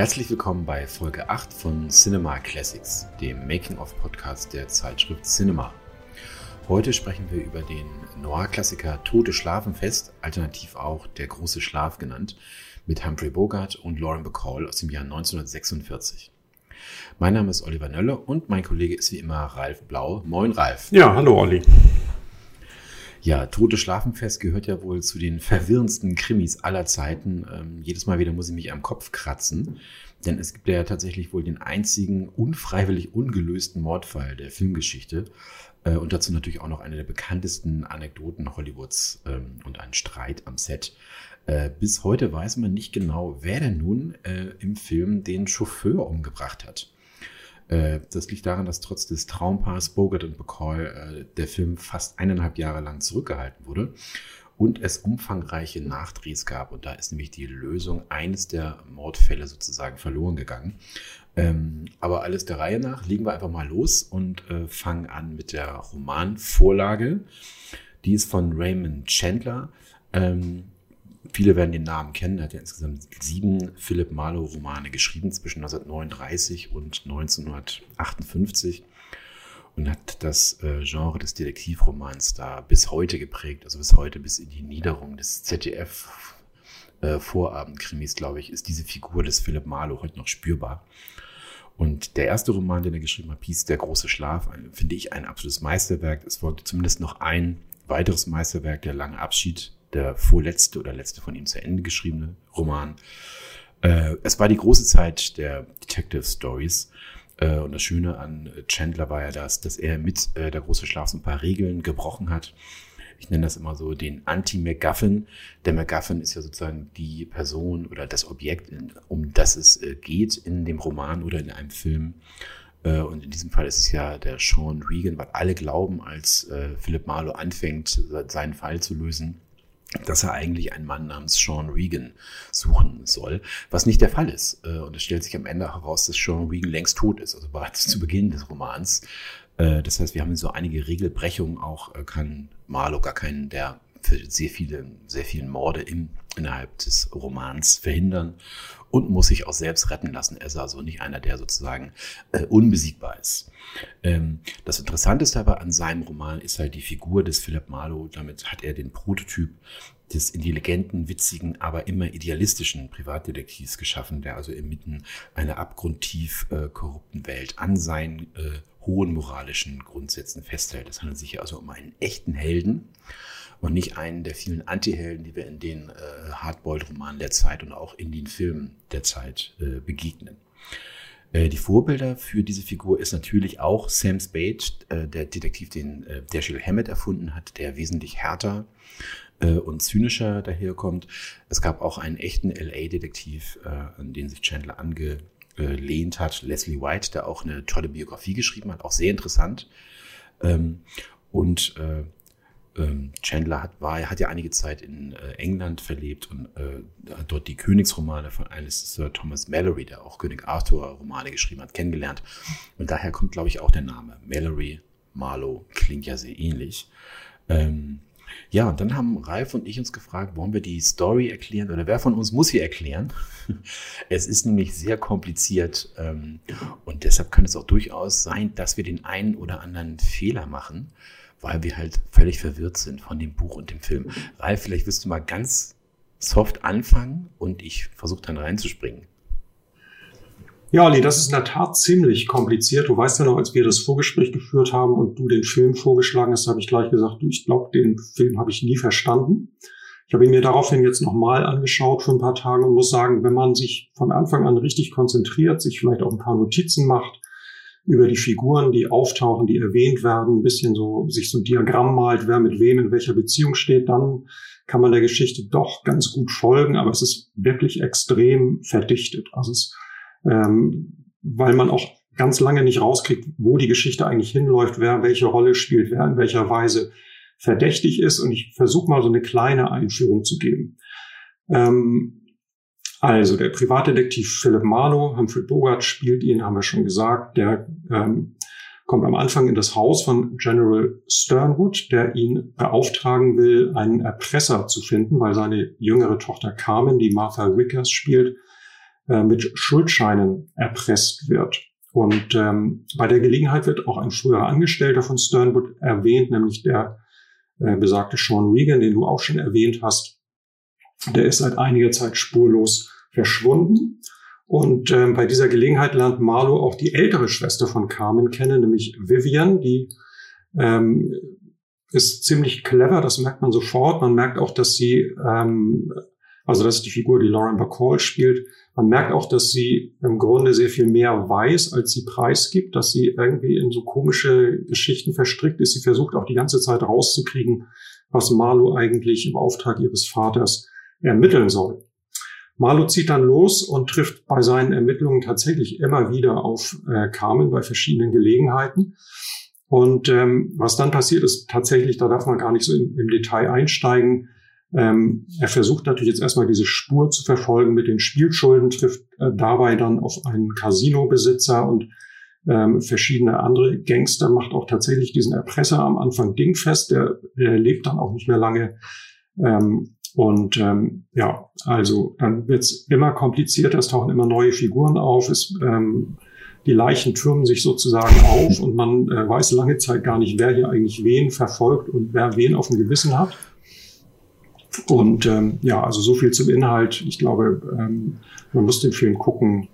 Herzlich willkommen bei Folge 8 von Cinema Classics, dem Making-of-Podcast der Zeitschrift Cinema. Heute sprechen wir über den Noir-Klassiker Tote Schlafenfest, alternativ auch Der große Schlaf genannt, mit Humphrey Bogart und Lauren Bacall aus dem Jahr 1946. Mein Name ist Oliver Nölle und mein Kollege ist wie immer Ralf Blau. Moin Ralf. Ja, hallo Olli. Ja, Tote Schlafenfest gehört ja wohl zu den verwirrendsten Krimis aller Zeiten. Ähm, jedes Mal wieder muss ich mich am Kopf kratzen, denn es gibt ja tatsächlich wohl den einzigen unfreiwillig ungelösten Mordfall der Filmgeschichte. Äh, und dazu natürlich auch noch eine der bekanntesten Anekdoten Hollywoods ähm, und ein Streit am Set. Äh, bis heute weiß man nicht genau, wer denn nun äh, im Film den Chauffeur umgebracht hat. Äh, das liegt daran, dass trotz des Traumpaars Bogart und Bacall äh, der Film fast eineinhalb Jahre lang zurückgehalten wurde und es umfangreiche Nachdrehs gab. Und da ist nämlich die Lösung eines der Mordfälle sozusagen verloren gegangen. Ähm, aber alles der Reihe nach, legen wir einfach mal los und äh, fangen an mit der Romanvorlage. Die ist von Raymond Chandler. Ähm, Viele werden den Namen kennen. Er hat ja insgesamt sieben Philip Marlowe-Romane geschrieben zwischen 1939 und 1958 und hat das äh, Genre des Detektivromans da bis heute geprägt, also bis heute, bis in die Niederung des ZDF äh, Vorabendkrimis, glaube ich, ist diese Figur des Philip Marlowe heute noch spürbar. Und der erste Roman, den er geschrieben hat, hieß Der große Schlaf, finde ich ein absolutes Meisterwerk. Es folgte zumindest noch ein weiteres Meisterwerk, Der lange Abschied, der vorletzte oder letzte von ihm zu Ende geschriebene Roman. Äh, es war die große Zeit der Detective Stories. Äh, und das Schöne an Chandler war ja das, dass er mit äh, der große Schlaf so ein paar Regeln gebrochen hat. Ich nenne das immer so den Anti-MacGuffin. Der MacGuffin ist ja sozusagen die Person oder das Objekt, um das es äh, geht in dem Roman oder in einem Film. Äh, und in diesem Fall ist es ja der Sean Regan, weil alle glauben, als äh, Philip Marlowe anfängt, seinen Fall zu lösen, dass er eigentlich einen Mann namens Sean Regan suchen soll, was nicht der Fall ist. Äh, und es stellt sich am Ende heraus, dass Sean Regan längst tot ist, also bereits zu Beginn des Romans. Äh, das heißt, wir haben so einige Regelbrechungen, auch äh, kann Marlowe gar keinen der sehr viele, sehr vielen Morde im, innerhalb des Romans verhindern und muss sich auch selbst retten lassen. Er ist also nicht einer, der sozusagen äh, unbesiegbar ist. Ähm, das Interessanteste aber an seinem Roman ist halt die Figur des Philip Marlowe. Damit hat er den Prototyp des intelligenten, witzigen, aber immer idealistischen Privatdetektivs geschaffen, der also inmitten einer abgrundtief äh, korrupten Welt an seinen äh, hohen moralischen Grundsätzen festhält. Es handelt sich also um einen echten Helden und nicht einen der vielen Antihelden, die wir in den äh, Hardboiled-Romanen der Zeit und auch in den Filmen der Zeit äh, begegnen. Äh, die Vorbilder für diese Figur ist natürlich auch Sam Spade, äh, der Detektiv, den äh, Dashiell Hammett erfunden hat, der wesentlich härter äh, und zynischer daherkommt. Es gab auch einen echten LA-Detektiv, an den sich Chandler angelehnt hat, Leslie White, der auch eine tolle Biografie geschrieben hat, auch sehr interessant. Ähm, und ähm, Chandler hat, war, hat ja einige Zeit in äh, England verlebt und äh, hat dort die Königsromane von eines Sir Thomas Mallory, der auch König Arthur Romane geschrieben hat, kennengelernt. Und daher kommt, glaube ich, auch der Name. Mallory, Marlowe, klingt ja sehr ähnlich. Ähm, ja, und dann haben Ralf und ich uns gefragt, wollen wir die Story erklären oder wer von uns muss sie erklären? Es ist nämlich sehr kompliziert ähm, und deshalb kann es auch durchaus sein, dass wir den einen oder anderen Fehler machen weil wir halt völlig verwirrt sind von dem Buch und dem Film. Ralf, vielleicht wirst du mal ganz soft anfangen und ich versuche dann reinzuspringen. Ja, Ali, das ist in der Tat ziemlich kompliziert. Du weißt ja noch, als wir das Vorgespräch geführt haben und du den Film vorgeschlagen hast, habe ich gleich gesagt, du, ich glaube, den Film habe ich nie verstanden. Ich habe ihn mir daraufhin jetzt nochmal angeschaut für ein paar Tage und muss sagen, wenn man sich von Anfang an richtig konzentriert, sich vielleicht auch ein paar Notizen macht, über die Figuren, die auftauchen, die erwähnt werden, ein bisschen so sich so ein Diagramm malt, wer mit wem in welcher Beziehung steht, dann kann man der Geschichte doch ganz gut folgen, aber es ist wirklich extrem verdichtet. Also es, ähm, weil man auch ganz lange nicht rauskriegt, wo die Geschichte eigentlich hinläuft, wer welche Rolle spielt, wer in welcher Weise verdächtig ist. Und ich versuche mal so eine kleine Einführung zu geben. Ähm, also der Privatdetektiv Philip Marlowe, Humphrey Bogart spielt ihn, haben wir schon gesagt. Der ähm, kommt am Anfang in das Haus von General Sternwood, der ihn beauftragen will, einen Erpresser zu finden, weil seine jüngere Tochter Carmen, die Martha Wickers spielt, äh, mit Schuldscheinen erpresst wird. Und ähm, bei der Gelegenheit wird auch ein früherer Angestellter von Sternwood erwähnt, nämlich der äh, besagte Sean Regan, den du auch schon erwähnt hast. Der ist seit einiger Zeit spurlos verschwunden. Und ähm, bei dieser Gelegenheit lernt Marlowe auch die ältere Schwester von Carmen kennen, nämlich Vivian, die ähm, ist ziemlich clever, das merkt man sofort. Man merkt auch, dass sie, ähm, also das ist die Figur, die Lauren Bacall spielt, man merkt auch, dass sie im Grunde sehr viel mehr weiß, als sie preisgibt, dass sie irgendwie in so komische Geschichten verstrickt ist. Sie versucht auch die ganze Zeit rauszukriegen, was Marlo eigentlich im Auftrag ihres Vaters ermitteln soll. Marlo zieht dann los und trifft bei seinen Ermittlungen tatsächlich immer wieder auf äh, Carmen bei verschiedenen Gelegenheiten. Und ähm, was dann passiert ist tatsächlich, da darf man gar nicht so im, im Detail einsteigen. Ähm, er versucht natürlich jetzt erstmal diese Spur zu verfolgen mit den Spielschulden, trifft äh, dabei dann auf einen Casino-Besitzer und ähm, verschiedene andere Gangster, macht auch tatsächlich diesen Erpresser am Anfang dingfest, der, der lebt dann auch nicht mehr lange. Ähm, und ähm, ja, also dann wird's immer komplizierter, es tauchen immer neue Figuren auf, es ähm, die Leichen türmen sich sozusagen auf und man äh, weiß lange Zeit gar nicht, wer hier eigentlich wen verfolgt und wer wen auf dem Gewissen hat. Und ähm, ja, also so viel zum Inhalt. Ich glaube, ähm, man muss den Film gucken.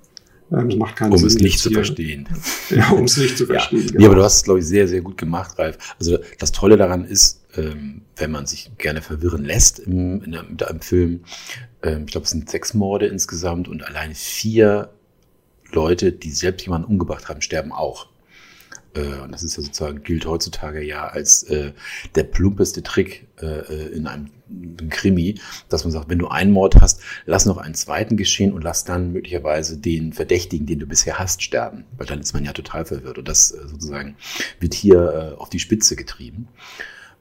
Ähm, es macht keinen um Sinn. es nicht zu verstehen. Ja, um es nicht zu verstehen. Ja, genau. nee, aber du hast es, glaube ich, sehr, sehr gut gemacht, Ralf. Also das Tolle daran ist, ähm, wenn man sich gerne verwirren lässt im, in einem, mit einem Film, ähm, ich glaube, es sind sechs Morde insgesamt und alleine vier Leute, die selbst jemanden umgebracht haben, sterben auch. Äh, und das ist ja sozusagen, gilt heutzutage ja als äh, der plumpeste Trick äh, in einem, einem Krimi, dass man sagt, wenn du einen Mord hast, lass noch einen zweiten geschehen und lass dann möglicherweise den Verdächtigen, den du bisher hast, sterben. Weil dann ist man ja total verwirrt. Und das äh, sozusagen wird hier äh, auf die Spitze getrieben.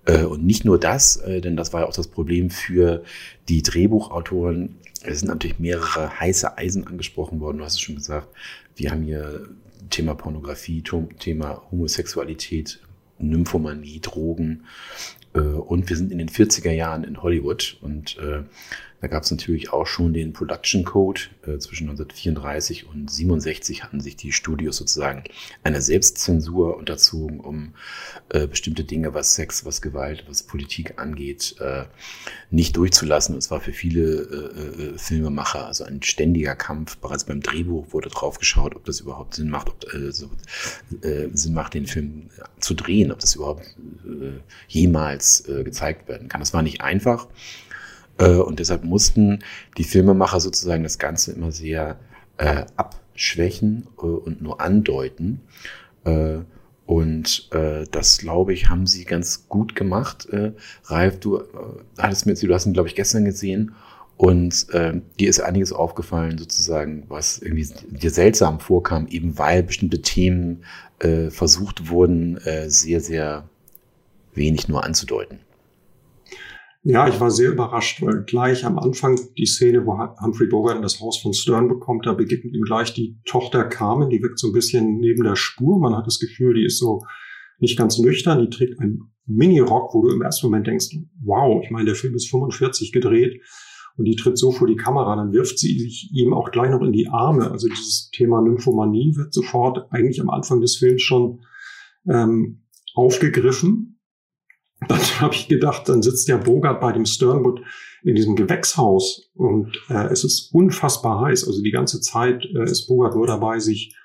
Äh, Und nicht nur das, äh, denn das war ja auch das Problem für die Drehbuchautoren. Es sind natürlich mehrere heiße Eisen angesprochen worden. Du hast es schon gesagt. Wir haben hier Thema Pornografie, Thema Homosexualität, Nymphomanie, Drogen. Äh, Und wir sind in den 40er Jahren in Hollywood. Und da gab es natürlich auch schon den Production Code. Äh, Zwischen 1934 und 67 hatten sich die Studios sozusagen einer Selbstzensur unterzogen, um äh, bestimmte Dinge, was Sex, was Gewalt, was Politik angeht, äh, nicht durchzulassen. Und es war für viele äh, äh, Filmemacher also ein ständiger Kampf. Bereits beim Drehbuch wurde drauf geschaut, ob das überhaupt Sinn macht, ob äh, so, Sinn macht, den Film zu drehen, ob das überhaupt jemals gezeigt werden kann. Das war nicht einfach. Äh, und deshalb mussten die Filmemacher sozusagen das Ganze immer sehr äh, abschwächen äh, und nur andeuten. Äh, und äh, das, glaube ich, haben sie ganz gut gemacht. Äh, Ralf, du äh, hattest mir du hast ihn, glaube ich, gestern gesehen. Und äh, dir ist einiges aufgefallen, sozusagen, was irgendwie dir seltsam vorkam, eben weil bestimmte Themen äh, versucht wurden, äh, sehr, sehr wenig nur anzudeuten. Ja, ich war sehr überrascht, weil gleich am Anfang die Szene, wo Humphrey Bogart in das Haus von Stern bekommt, da begegnet ihm gleich die Tochter Carmen, die wirkt so ein bisschen neben der Spur. Man hat das Gefühl, die ist so nicht ganz nüchtern, die trägt einen Mini-Rock, wo du im ersten Moment denkst, wow, ich meine, der Film ist 45 gedreht und die tritt so vor die Kamera, dann wirft sie sich ihm auch gleich noch in die Arme. Also dieses Thema Nymphomanie wird sofort eigentlich am Anfang des Films schon ähm, aufgegriffen. Dann habe ich gedacht, dann sitzt ja Bogart bei dem Sternwood in diesem Gewächshaus und äh, es ist unfassbar heiß. Also die ganze Zeit äh, ist Bogart nur dabei, sich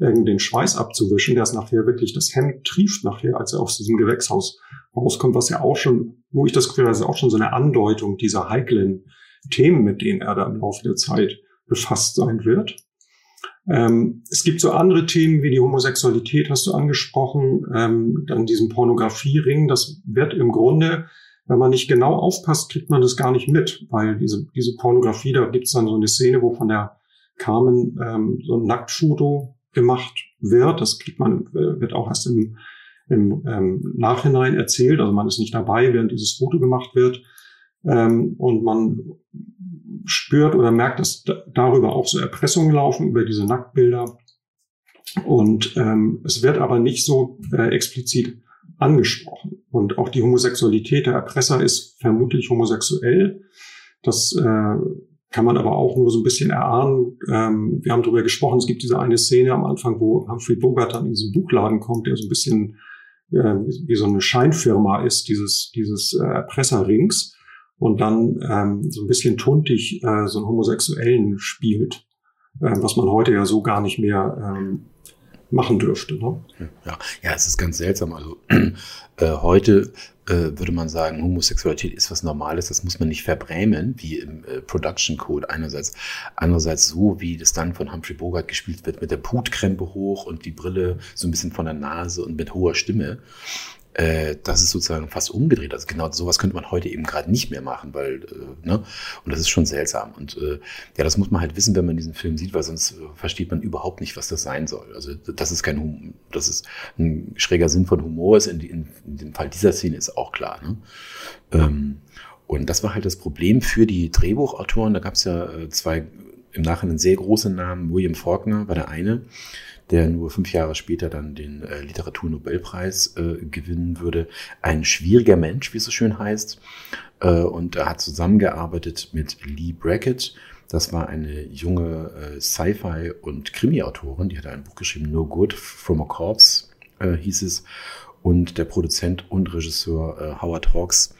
den Schweiß abzuwischen. Der ist nachher wirklich, das Hemd trieft nachher, als er aus diesem Gewächshaus rauskommt, was ja auch schon, wo ich das Gefühl habe, ist auch schon so eine Andeutung dieser heiklen Themen, mit denen er da im Laufe der Zeit befasst sein wird. Ähm, es gibt so andere Themen wie die Homosexualität, hast du angesprochen, ähm, dann diesen Pornografiering. Das wird im Grunde, wenn man nicht genau aufpasst, kriegt man das gar nicht mit, weil diese, diese Pornografie, da gibt es dann so eine Szene, wo von der Carmen ähm, so ein Nacktfoto gemacht wird. Das kriegt man, äh, wird auch erst im, im ähm, Nachhinein erzählt. Also man ist nicht dabei, während dieses Foto gemacht wird. Ähm, und man spürt oder merkt, dass da- darüber auch so Erpressungen laufen, über diese Nacktbilder. Und ähm, es wird aber nicht so äh, explizit angesprochen. Und auch die Homosexualität der Erpresser ist vermutlich homosexuell. Das äh, kann man aber auch nur so ein bisschen erahnen. Ähm, wir haben darüber gesprochen, es gibt diese eine Szene am Anfang, wo Humphrey Bogart dann in diesen Buchladen kommt, der so ein bisschen äh, wie so eine Scheinfirma ist, dieses, dieses äh, Erpresserrings und dann ähm, so ein bisschen tuntig äh, so einen Homosexuellen spielt, äh, was man heute ja so gar nicht mehr ähm, machen dürfte. Ne? Ja, ja, es ist ganz seltsam. Also äh, heute äh, würde man sagen, Homosexualität ist was Normales, das muss man nicht verbrämen, wie im äh, Production Code einerseits. Andererseits so, wie das dann von Humphrey Bogart gespielt wird, mit der Putkrempe hoch und die Brille so ein bisschen von der Nase und mit hoher Stimme äh, das ist sozusagen fast umgedreht. Also genau sowas könnte man heute eben gerade nicht mehr machen, weil, äh, ne, und das ist schon seltsam. Und äh, ja, das muss man halt wissen, wenn man diesen Film sieht, weil sonst äh, versteht man überhaupt nicht, was das sein soll. Also das ist kein Hum das ist ein schräger Sinn von Humor ist in, in, in dem Fall dieser Szene ist auch klar. Ne? Ähm, und das war halt das Problem für die Drehbuchautoren. Da gab es ja äh, zwei im Nachhinein sehr große Namen. William Faulkner war der eine, der nur fünf Jahre später dann den äh, Literaturnobelpreis äh, gewinnen würde. Ein schwieriger Mensch, wie es so schön heißt. Äh, und er hat zusammengearbeitet mit Lee Brackett. Das war eine junge äh, Sci-Fi- und Krimi-Autorin, die hat ein Buch geschrieben, No Good from a Corpse, äh, hieß es und der Produzent und Regisseur äh, Howard Hawks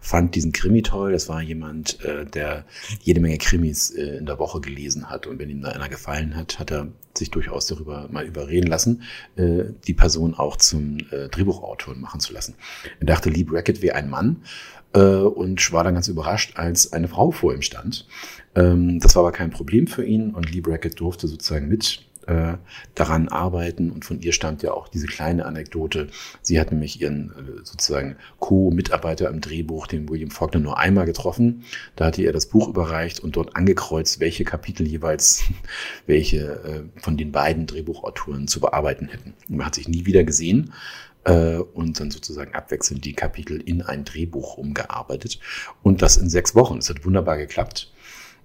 fand diesen Krimi toll. Das war jemand, äh, der jede Menge Krimis äh, in der Woche gelesen hat und wenn ihm da einer gefallen hat, hat er sich durchaus darüber mal überreden lassen, äh, die Person auch zum äh, Drehbuchautor machen zu lassen. Er dachte, Lee Brackett wäre ein Mann äh, und war dann ganz überrascht, als eine Frau vor ihm stand. Ähm, das war aber kein Problem für ihn und Lee Brackett durfte sozusagen mit äh, daran arbeiten. Und von ihr stammt ja auch diese kleine Anekdote. Sie hat nämlich ihren äh, sozusagen Co-Mitarbeiter im Drehbuch, den William Faulkner, nur einmal getroffen. Da hatte er das Buch überreicht und dort angekreuzt, welche Kapitel jeweils welche äh, von den beiden Drehbuchautoren zu bearbeiten hätten. Man hat sich nie wieder gesehen äh, und dann sozusagen abwechselnd die Kapitel in ein Drehbuch umgearbeitet. Und das in sechs Wochen. Es hat wunderbar geklappt.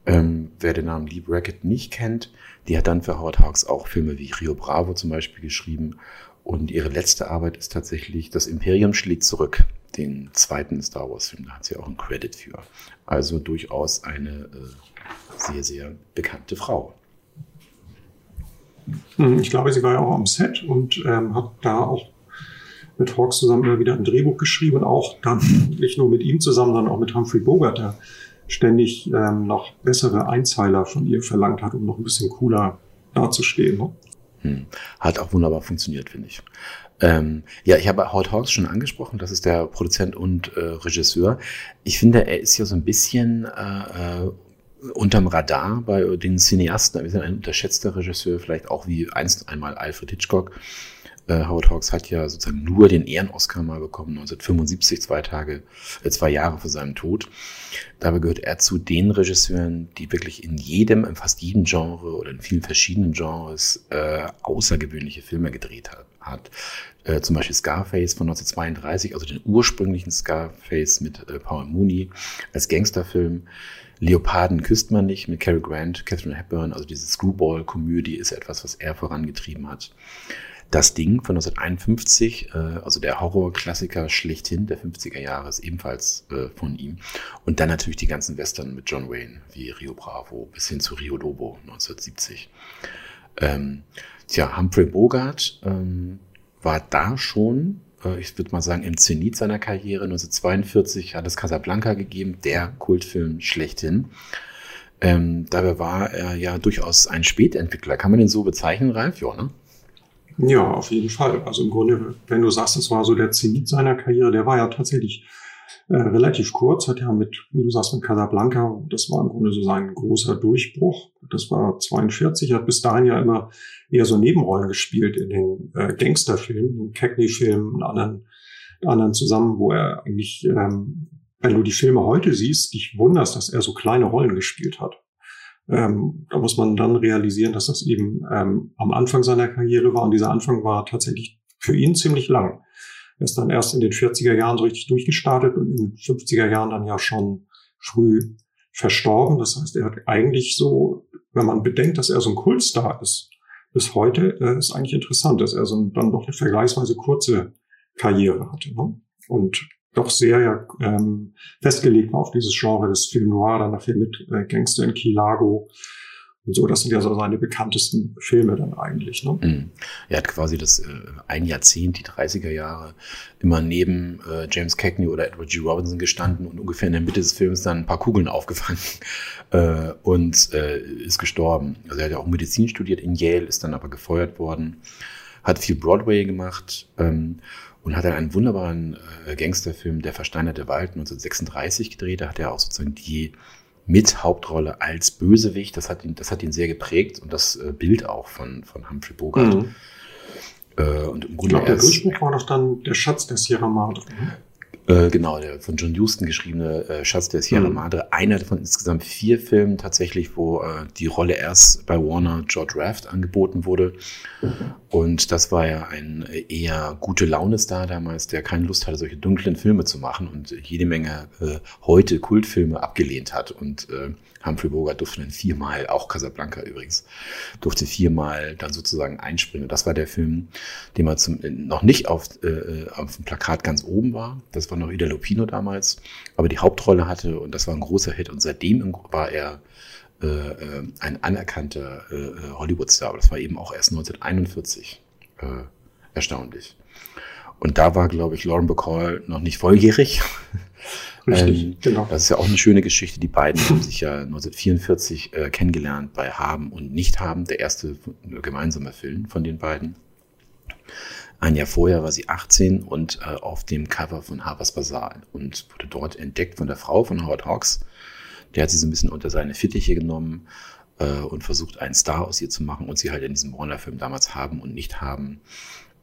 Ähm, wer den Namen Lee Brackett nicht kennt, die hat dann für Howard Hawks auch Filme wie Rio Bravo zum Beispiel geschrieben. Und ihre letzte Arbeit ist tatsächlich Das Imperium schlägt zurück, den zweiten Star Wars-Film. Da hat sie auch einen Credit für. Also durchaus eine äh, sehr, sehr bekannte Frau. Hm, ich glaube, sie war ja auch am Set und ähm, hat da auch mit Hawks zusammen immer wieder ein Drehbuch geschrieben auch dann nicht nur mit ihm zusammen, sondern auch mit Humphrey Bogart, der ständig ähm, noch bessere Einzeiler von ihr verlangt hat, um noch ein bisschen cooler dazustehen. Ne? Hm. Hat auch wunderbar funktioniert, finde ich. Ähm, ja, ich habe Howard Hawks schon angesprochen, das ist der Produzent und äh, Regisseur. Ich finde, er ist ja so ein bisschen äh, äh, unterm Radar bei den Cineasten. Wir sind ein unterschätzter Regisseur, vielleicht auch wie einst einmal Alfred Hitchcock. Äh, Howard Hawks hat ja sozusagen nur den Ehren-Oscar mal bekommen, 1975, zwei Tage, äh, zwei Jahre vor seinem Tod. Dabei gehört er zu den Regisseuren, die wirklich in jedem, in fast jedem Genre oder in vielen verschiedenen Genres äh, außergewöhnliche Filme gedreht hat. hat. Äh, zum Beispiel Scarface von 1932, also den ursprünglichen Scarface mit äh, Paul Mooney als Gangsterfilm. Leoparden küsst man nicht mit Cary Grant, Catherine Hepburn, also diese Screwball-Komödie ist etwas, was er vorangetrieben hat. Das Ding von 1951, äh, also der Horrorklassiker schlechthin der 50er Jahre, ist ebenfalls äh, von ihm. Und dann natürlich die ganzen Western mit John Wayne, wie Rio Bravo bis hin zu Rio Lobo 1970. Ähm, tja, Humphrey Bogart ähm, war da schon, äh, ich würde mal sagen, im Zenit seiner Karriere. 1942 hat es Casablanca gegeben, der Kultfilm schlechthin. Ähm, dabei war er ja durchaus ein Spätentwickler. Kann man den so bezeichnen, Ralf? Ja, ne? Ja, auf jeden Fall. Also im Grunde, wenn du sagst, es war so der Zenit seiner Karriere, der war ja tatsächlich äh, relativ kurz, hat ja mit, wie du sagst, mit Casablanca, das war im Grunde so sein großer Durchbruch. Das war 42, hat bis dahin ja immer eher so Nebenrollen gespielt in den äh, Gangsterfilmen, den Cagney-Filmen, anderen, anderen zusammen, wo er eigentlich, ähm, wenn du die Filme heute siehst, dich wunderst, dass er so kleine Rollen gespielt hat. Ähm, da muss man dann realisieren, dass das eben ähm, am Anfang seiner Karriere war. Und dieser Anfang war tatsächlich für ihn ziemlich lang. Er ist dann erst in den 40er Jahren so richtig durchgestartet und in den 50er Jahren dann ja schon früh verstorben. Das heißt, er hat eigentlich so, wenn man bedenkt, dass er so ein Kultstar ist, bis heute äh, ist eigentlich interessant, dass er so ein, dann doch eine vergleichsweise kurze Karriere hatte. Ne? Und doch sehr ja, ähm, festgelegt war auf dieses Genre des Film Noir, dann nachher mit äh, Gangster in Key Largo und so. Das sind ja so seine bekanntesten Filme dann eigentlich. Ne? Mhm. Er hat quasi das äh, ein Jahrzehnt, die 30er Jahre, immer neben äh, James Cagney oder Edward G. Robinson gestanden und ungefähr in der Mitte des Films dann ein paar Kugeln aufgefangen äh, und äh, ist gestorben. Also er hat ja auch Medizin studiert in Yale, ist dann aber gefeuert worden, hat viel Broadway gemacht. Ähm, und hat dann einen wunderbaren äh, Gangsterfilm, Der versteinerte Wald 1936 gedreht. Da hat er auch sozusagen die Mithauptrolle als Bösewicht. Das hat ihn, das hat ihn sehr geprägt und das äh, Bild auch von, von Humphrey Bogart. Mhm. Äh, und im Grunde ich glaube, der Durchbruch war doch dann der Schatz der Sierra Madre. Äh, genau, der von John Huston geschriebene äh, Schatz der Sierra mhm. Madre. Einer von insgesamt vier Filmen tatsächlich, wo äh, die Rolle erst bei Warner George Raft angeboten wurde. Und das war ja ein eher gute Laune-Star damals, der keine Lust hatte, solche dunklen Filme zu machen und jede Menge äh, heute Kultfilme abgelehnt hat. Und äh, Humphrey Bogart durfte dann viermal, auch Casablanca übrigens, durfte viermal dann sozusagen einspringen. Und das war der Film, den man zum, noch nicht auf, äh, auf dem Plakat ganz oben war. Das war noch Ida Lupino damals, aber die Hauptrolle hatte und das war ein großer Hit. Und seitdem war er äh, äh ein anerkannter äh, äh, Hollywood-Star. Aber das war eben auch erst 1941. Äh, erstaunlich. Und da war, glaube ich, Lauren Bacall noch nicht volljährig. Richtig, ähm, genau. Das ist ja auch eine schöne Geschichte. Die beiden haben sich ja 1944 äh, kennengelernt bei Haben und Nicht-Haben, der erste gemeinsame Film von den beiden. Ein Jahr vorher war sie 18 und äh, auf dem Cover von Harper's Bazaar und wurde dort entdeckt von der Frau von Howard Hawks. Der hat sie so ein bisschen unter seine Fittiche genommen äh, und versucht, einen Star aus ihr zu machen und sie halt in diesem Warner-Film damals haben und nicht haben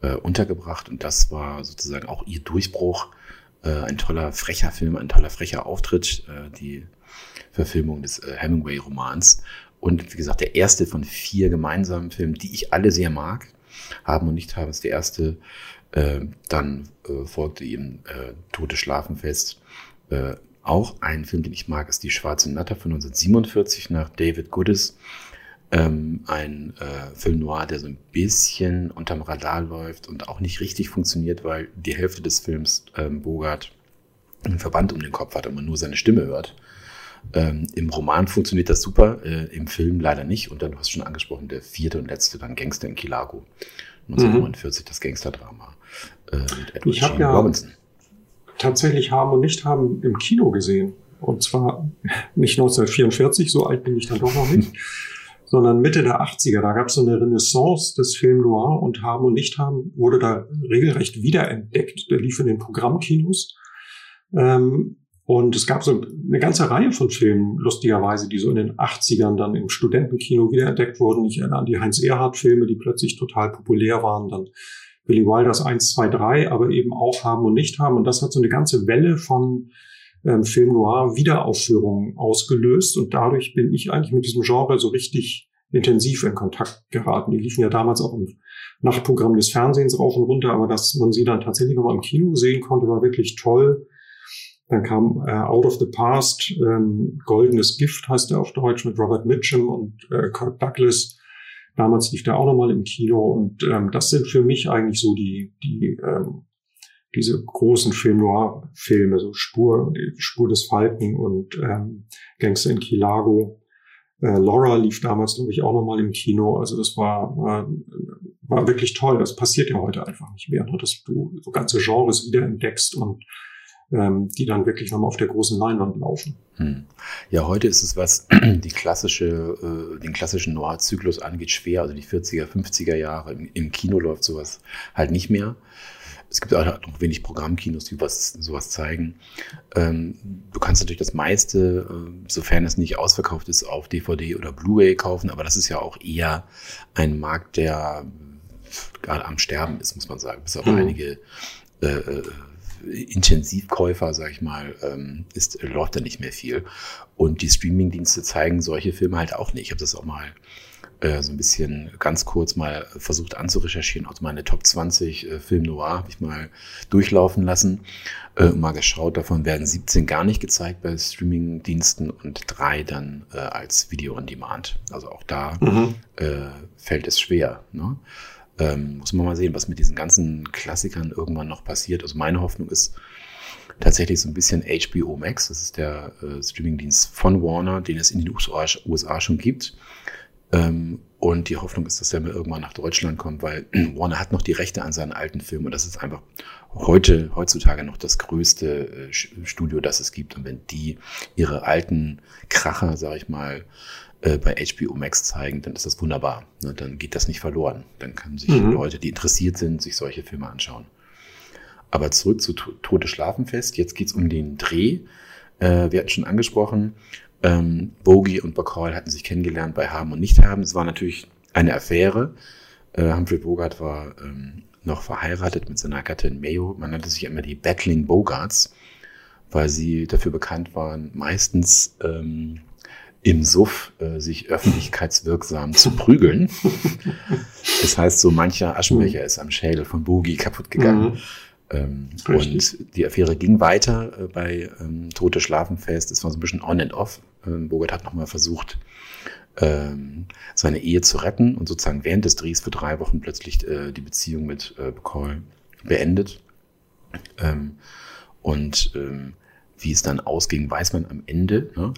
äh, untergebracht. Und das war sozusagen auch ihr Durchbruch äh, ein toller, frecher Film, ein toller, frecher Auftritt, äh, die Verfilmung des äh, Hemingway-Romans. Und wie gesagt, der erste von vier gemeinsamen Filmen, die ich alle sehr mag. Haben und nicht haben ist der erste. Äh, dann äh, folgte ihm äh, Tote Schlafenfest. Äh, auch ein Film, den ich mag, ist Die Schwarze Natter von 1947 nach David Goodis ähm, ein äh, Film noir, der so ein bisschen unterm Radar läuft und auch nicht richtig funktioniert, weil die Hälfte des Films ähm, Bogart einen Verband um den Kopf hat und man nur seine Stimme hört. Ähm, Im Roman funktioniert das super, äh, im Film leider nicht. Und dann, du hast schon angesprochen, der vierte und letzte, dann Gangster in Kilago. 1949, mhm. das Gangsterdrama äh, mit Edward ich Sean ja Robinson. Tatsächlich haben und nicht haben im Kino gesehen. Und zwar nicht 1944, so alt bin ich dann doch noch nicht. sondern Mitte der 80er. Da gab es so eine Renaissance des Film Noir und Haben und Nicht Haben wurde da regelrecht wiederentdeckt. Der lief in den Programmkinos. Ähm, und es gab so eine ganze Reihe von Filmen, lustigerweise, die so in den 80ern dann im Studentenkino wiederentdeckt wurden. Ich erinnere an die Heinz-Erhardt-Filme, die plötzlich total populär waren. Dann Billy Wilders 1, 2, 3, aber eben auch Haben und Nicht Haben. Und das hat so eine ganze Welle von ähm, Film Noir Wiederaufführungen ausgelöst und dadurch bin ich eigentlich mit diesem Genre so richtig intensiv in Kontakt geraten. Die liefen ja damals auch im Nachtprogramm des Fernsehens rauf und runter, aber dass man sie dann tatsächlich nochmal im Kino sehen konnte, war wirklich toll. Dann kam äh, Out of the Past, ähm, Goldenes Gift heißt er auf Deutsch mit Robert Mitchum und äh, Kirk Douglas. Damals lief der auch nochmal im Kino und ähm, das sind für mich eigentlich so die, die ähm, diese großen Film Noir-Filme, so Spur, Spur des Falken und ähm, Gangster in Kilago. Äh, Laura lief damals, glaube ich, auch nochmal im Kino. Also das war, war, war wirklich toll. Das passiert ja heute einfach nicht mehr, ne? dass du so ganze Genres wiederentdeckst und ähm, die dann wirklich nochmal auf der großen Leinwand laufen. Hm. Ja, heute ist es, was die klassische, äh, den klassischen Noir-Zyklus angeht, schwer. Also die 40er, 50er Jahre im, im Kino läuft sowas halt nicht mehr. Es gibt auch noch wenig Programmkinos, die was, sowas zeigen. Ähm, du kannst natürlich das meiste, äh, sofern es nicht ausverkauft ist, auf DVD oder Blu-ray kaufen, aber das ist ja auch eher ein Markt, der gerade am Sterben ist, muss man sagen. Bis auf mhm. einige äh, äh, Intensivkäufer, sag ich mal, ähm, ist, läuft da nicht mehr viel. Und die Streamingdienste zeigen solche Filme halt auch nicht. Ich habe das auch mal äh, so ein bisschen ganz kurz mal versucht anzurecherchieren. Auch meine Top 20 äh, Film Noir habe ich mal durchlaufen lassen. Äh, mal geschaut, davon werden 17 gar nicht gezeigt bei Streaming-Diensten und drei dann äh, als Video on Demand. Also auch da mhm. äh, fällt es schwer. Ne? Ähm, muss man mal sehen, was mit diesen ganzen Klassikern irgendwann noch passiert. Also meine Hoffnung ist, tatsächlich so ein bisschen HBO Max. Das ist der äh, Streamingdienst von Warner, den es in den USA, USA schon gibt. Ähm, und die Hoffnung ist, dass der mal irgendwann nach Deutschland kommt, weil Warner hat noch die Rechte an seinen alten Filmen und das ist einfach heute, heutzutage noch das größte äh, Studio, das es gibt. Und wenn die ihre alten Kracher, sag ich mal, äh, bei HBO Max zeigen, dann ist das wunderbar. Ne? Dann geht das nicht verloren. Dann können sich mhm. Leute, die interessiert sind, sich solche Filme anschauen. Aber zurück zu Tote Schlafenfest. Jetzt geht's um den Dreh. Äh, wir hatten schon angesprochen, ähm, Bogie und Bacall hatten sich kennengelernt bei Haben und Nicht-Haben. Es war natürlich eine Affäre. Äh, Humphrey Bogart war ähm, noch verheiratet mit seiner Gattin Mayo. Man nannte sich immer die Battling Bogarts, weil sie dafür bekannt waren, meistens ähm, im Suff äh, sich öffentlichkeitswirksam zu prügeln. das heißt, so mancher Aschenbecher ist am Schädel von Boogie kaputt gegangen. Mhm. Ähm, und die Affäre ging weiter äh, bei ähm, Tote Schlafenfest. Es war so ein bisschen on and off. Ähm, Bogart hat nochmal versucht, ähm, seine Ehe zu retten und sozusagen während des Drehs für drei Wochen plötzlich äh, die Beziehung mit äh, Bacall beendet. Ähm, und ähm, wie es dann ausging, weiß man am Ende. Ne?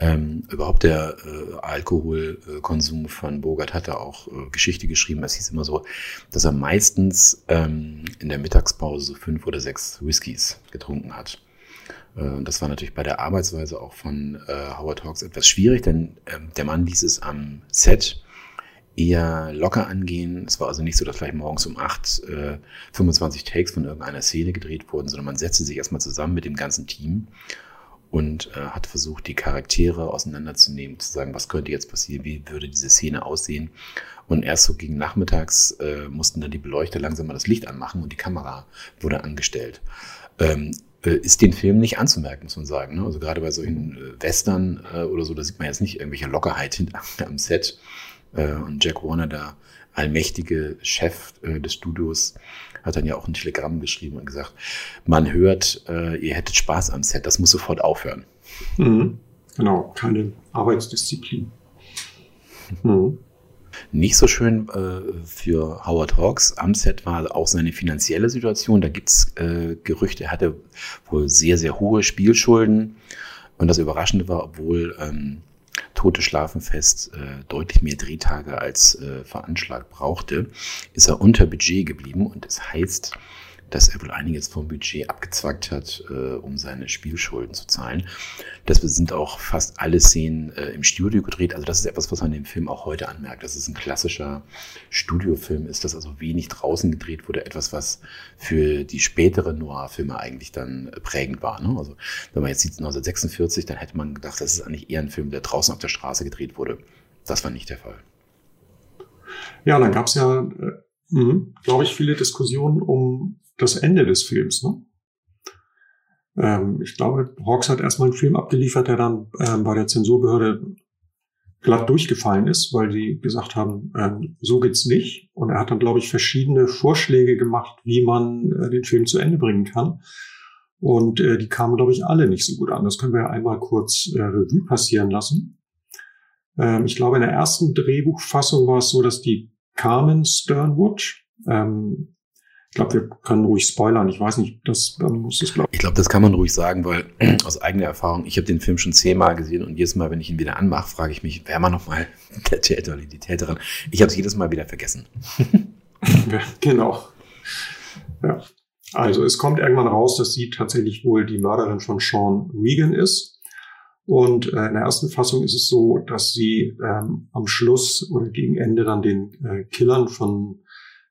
Ähm, überhaupt der äh, Alkoholkonsum von Bogart hat er auch äh, Geschichte geschrieben. Es hieß immer so, dass er meistens ähm, in der Mittagspause so fünf oder sechs Whiskys getrunken hat. Äh, das war natürlich bei der Arbeitsweise auch von äh, Howard Hawks etwas schwierig, denn ähm, der Mann ließ es am Set eher locker angehen. Es war also nicht so, dass vielleicht morgens um acht äh, 25 Takes von irgendeiner Szene gedreht wurden, sondern man setzte sich erstmal zusammen mit dem ganzen Team und äh, hat versucht, die Charaktere auseinanderzunehmen, zu sagen, was könnte jetzt passieren, wie würde diese Szene aussehen. Und erst so gegen nachmittags äh, mussten dann die Beleuchter langsam mal das Licht anmachen und die Kamera wurde angestellt. Ähm, äh, ist den Film nicht anzumerken, muss man sagen. Ne? Also gerade bei solchen äh, Western äh, oder so, da sieht man jetzt nicht irgendwelche Lockerheit hinter am Set. Und Jack Warner, der allmächtige Chef des Studios, hat dann ja auch ein Telegramm geschrieben und gesagt, man hört, äh, ihr hättet Spaß am Set, das muss sofort aufhören. Mhm. Genau, keine Arbeitsdisziplin. Mhm. Nicht so schön äh, für Howard Hawks am Set war auch seine finanzielle Situation. Da gibt's äh, Gerüchte, er hatte wohl sehr, sehr hohe Spielschulden. Und das Überraschende war, obwohl ähm, Tote Schlafenfest äh, deutlich mehr Drehtage als äh, veranschlagt brauchte, ist er unter Budget geblieben und es das heißt, dass er wohl einiges vom Budget abgezwackt hat, äh, um seine Spielschulden zu zahlen. Das sind auch fast alle Szenen äh, im Studio gedreht. Also das ist etwas, was man dem Film auch heute anmerkt. Das ist ein klassischer Studiofilm ist, dass also wenig draußen gedreht wurde. Etwas, was für die späteren Noir-Filme eigentlich dann äh, prägend war. Ne? Also wenn man jetzt sieht 1946, dann hätte man gedacht, das ist eigentlich eher ein Film, der draußen auf der Straße gedreht wurde. Das war nicht der Fall. Ja, dann gab es ja, äh, mhm, glaube ich, viele Diskussionen um das Ende des Films. Ne? Ähm, ich glaube, Hawks hat erstmal einen Film abgeliefert, der dann ähm, bei der Zensurbehörde glatt durchgefallen ist, weil die gesagt haben, ähm, so geht's nicht. Und er hat dann, glaube ich, verschiedene Vorschläge gemacht, wie man äh, den Film zu Ende bringen kann. Und äh, die kamen, glaube ich, alle nicht so gut an. Das können wir einmal kurz äh, Revue passieren lassen. Ähm, ich glaube, in der ersten Drehbuchfassung war es so, dass die Carmen Sternwood, ähm, ich glaube, wir können ruhig spoilern. Ich weiß nicht, das muss es glaube ich. glaube, das kann man ruhig sagen, weil aus eigener Erfahrung, ich habe den Film schon zehnmal gesehen und jedes Mal, wenn ich ihn wieder anmache, frage ich mich, wer war nochmal der Täter oder die Täterin? Ich habe es jedes Mal wieder vergessen. genau. Ja. Also es kommt irgendwann raus, dass sie tatsächlich wohl die Mörderin von Sean Regan ist. Und äh, in der ersten Fassung ist es so, dass sie ähm, am Schluss oder gegen Ende dann den äh, Killern von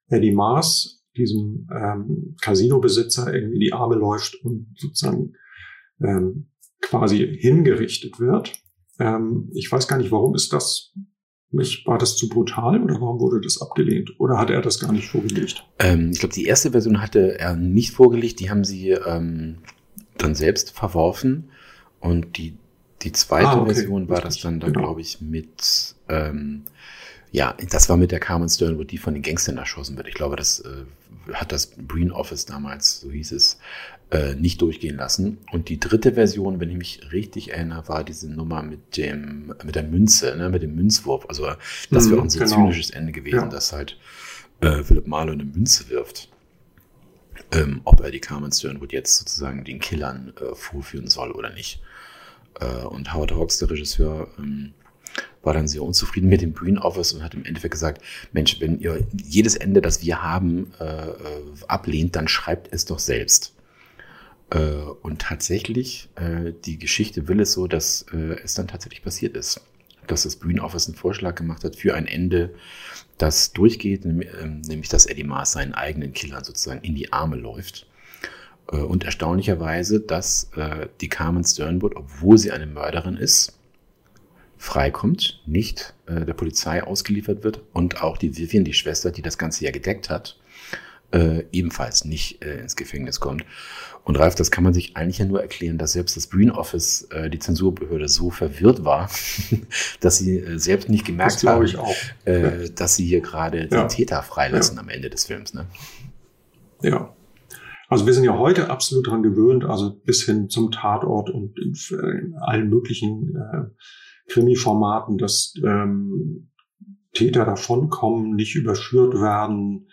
Eddie Mars diesem ähm, Casino-Besitzer irgendwie die Arme läuft und sozusagen ähm, quasi hingerichtet wird. Ähm, ich weiß gar nicht, warum ist das nicht, war das zu brutal oder warum wurde das abgelehnt? Oder hat er das gar nicht vorgelegt? Ähm, ich glaube, die erste Version hatte er nicht vorgelegt, die haben sie ähm, dann selbst verworfen. Und die, die zweite ah, okay. Version war das dann, dann genau. glaube ich, mit ähm, ja, das war mit der Carmen Sternwood, die von den Gangstern erschossen wird. Ich glaube, das äh, hat das Breen Office damals, so hieß es, äh, nicht durchgehen lassen. Und die dritte Version, wenn ich mich richtig erinnere, war diese Nummer mit dem, mit der Münze, ne, mit dem Münzwurf. Also das wäre auch ein sehr genau. zynisches Ende gewesen, ja. dass halt äh, Philipp Marlowe eine Münze wirft. ähm, ob er die Carmen Sternwood jetzt sozusagen den Killern äh, vorführen soll oder nicht. Äh, und Howard Hawks, der Regisseur, ähm, war dann sehr unzufrieden mit dem Green Office und hat im Endeffekt gesagt, Mensch, wenn ihr jedes Ende, das wir haben, äh, ablehnt, dann schreibt es doch selbst. Äh, und tatsächlich, äh, die Geschichte will es so, dass äh, es dann tatsächlich passiert ist. Dass das Green Office einen Vorschlag gemacht hat für ein Ende, das durchgeht, ähm, nämlich dass Eddie Mars seinen eigenen Killern sozusagen in die Arme läuft. Äh, und erstaunlicherweise, dass äh, die Carmen Sternwood, obwohl sie eine Mörderin ist, freikommt, nicht äh, der Polizei ausgeliefert wird und auch die Vivian, die Schwester, die das Ganze ja gedeckt hat, äh, ebenfalls nicht äh, ins Gefängnis kommt. Und Ralf, das kann man sich eigentlich ja nur erklären, dass selbst das Green Office, äh, die Zensurbehörde, so verwirrt war, dass sie äh, selbst nicht gemerkt das haben, äh, dass sie hier gerade ja. den Täter freilassen ja. am Ende des Films. Ne? Ja. Also wir sind ja heute absolut daran gewöhnt, also bis hin zum Tatort und in, in allen möglichen äh, Krimi-Formaten, dass ähm, Täter davonkommen, nicht überschürt werden,